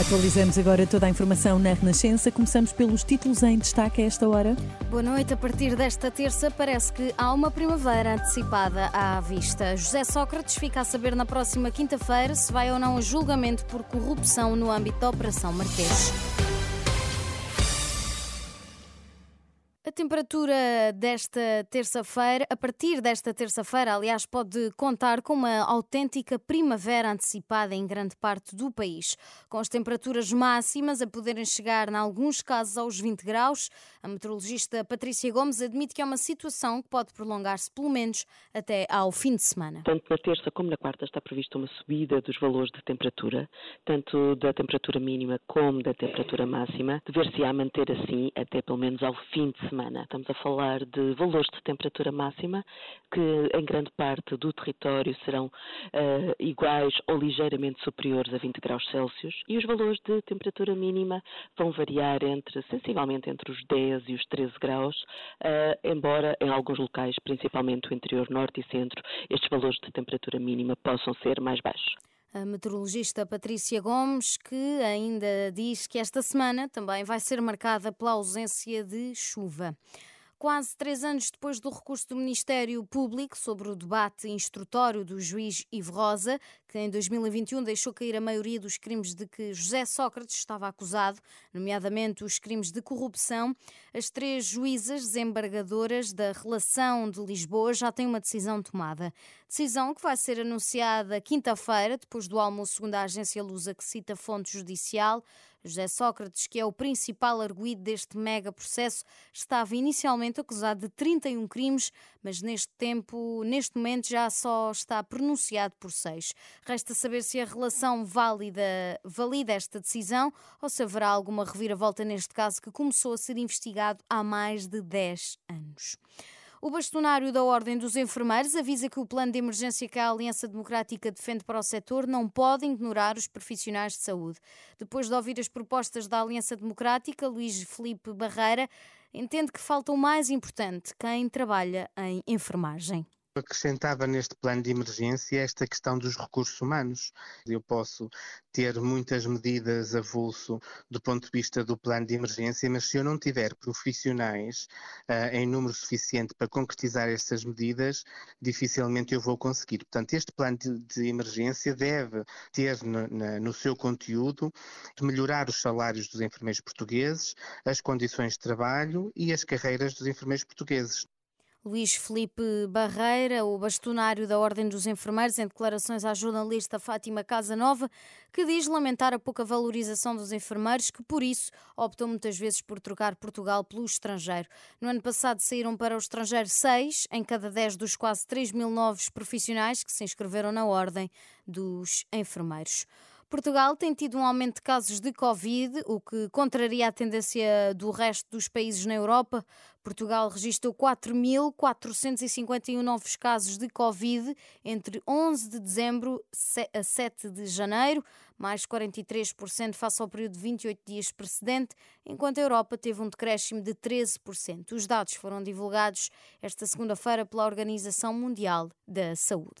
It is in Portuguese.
Atualizamos agora toda a informação na Renascença. Começamos pelos títulos em destaque a esta hora. Boa noite. A partir desta terça, parece que há uma primavera antecipada à vista. José Sócrates fica a saber na próxima quinta-feira se vai ou não a julgamento por corrupção no âmbito da Operação Marquês. Temperatura desta terça-feira, a partir desta terça-feira, aliás, pode contar com uma autêntica primavera antecipada em grande parte do país, com as temperaturas máximas a poderem chegar, em alguns casos, aos 20 graus. A meteorologista Patrícia Gomes admite que é uma situação que pode prolongar-se pelo menos até ao fim de semana. Tanto na terça como na quarta está prevista uma subida dos valores de temperatura, tanto da temperatura mínima como da temperatura máxima. Dever-se-á manter assim até pelo menos ao fim de semana Estamos a falar de valores de temperatura máxima que em grande parte do território serão uh, iguais ou ligeiramente superiores a 20 graus Celsius e os valores de temperatura mínima vão variar entre sensivelmente entre os 10 e os 13 graus, uh, embora em alguns locais, principalmente o interior norte e centro, estes valores de temperatura mínima possam ser mais baixos. A meteorologista Patrícia Gomes, que ainda diz que esta semana também vai ser marcada pela ausência de chuva. Quase três anos depois do recurso do Ministério Público sobre o debate instrutório do juiz Ivo Rosa, que em 2021 deixou cair a maioria dos crimes de que José Sócrates estava acusado, nomeadamente os crimes de corrupção, as três juízas desembargadoras da relação de Lisboa já têm uma decisão tomada. Decisão que vai ser anunciada quinta-feira, depois do almoço, segundo a agência Lusa, que cita fonte judicial. José Sócrates, que é o principal arguído deste mega processo, estava inicialmente acusado de 31 crimes, mas neste tempo, neste momento, já só está pronunciado por seis. Resta saber se a relação válida, valida esta decisão ou se haverá alguma reviravolta neste caso que começou a ser investigado há mais de 10 anos. O bastonário da Ordem dos Enfermeiros avisa que o plano de emergência que a Aliança Democrática defende para o setor não pode ignorar os profissionais de saúde. Depois de ouvir as propostas da Aliança Democrática, Luís Felipe Barreira entende que falta o mais importante, quem trabalha em enfermagem acrescentava neste plano de emergência esta questão dos recursos humanos. Eu posso ter muitas medidas avulso do ponto de vista do plano de emergência, mas se eu não tiver profissionais uh, em número suficiente para concretizar essas medidas, dificilmente eu vou conseguir. Portanto, este plano de, de emergência deve ter no, na, no seu conteúdo melhorar os salários dos enfermeiros portugueses, as condições de trabalho e as carreiras dos enfermeiros portugueses. Luís Felipe Barreira, o bastonário da Ordem dos Enfermeiros, em declarações à jornalista Fátima Casanova, que diz lamentar a pouca valorização dos enfermeiros, que por isso optam muitas vezes por trocar Portugal pelo estrangeiro. No ano passado saíram para o estrangeiro seis em cada dez dos quase 3 mil novos profissionais que se inscreveram na Ordem dos Enfermeiros. Portugal tem tido um aumento de casos de Covid, o que contraria a tendência do resto dos países na Europa. Portugal registrou 4.451 novos casos de Covid entre 11 de dezembro a 7 de janeiro, mais 43% face ao período de 28 dias precedente, enquanto a Europa teve um decréscimo de 13%. Os dados foram divulgados esta segunda-feira pela Organização Mundial da Saúde.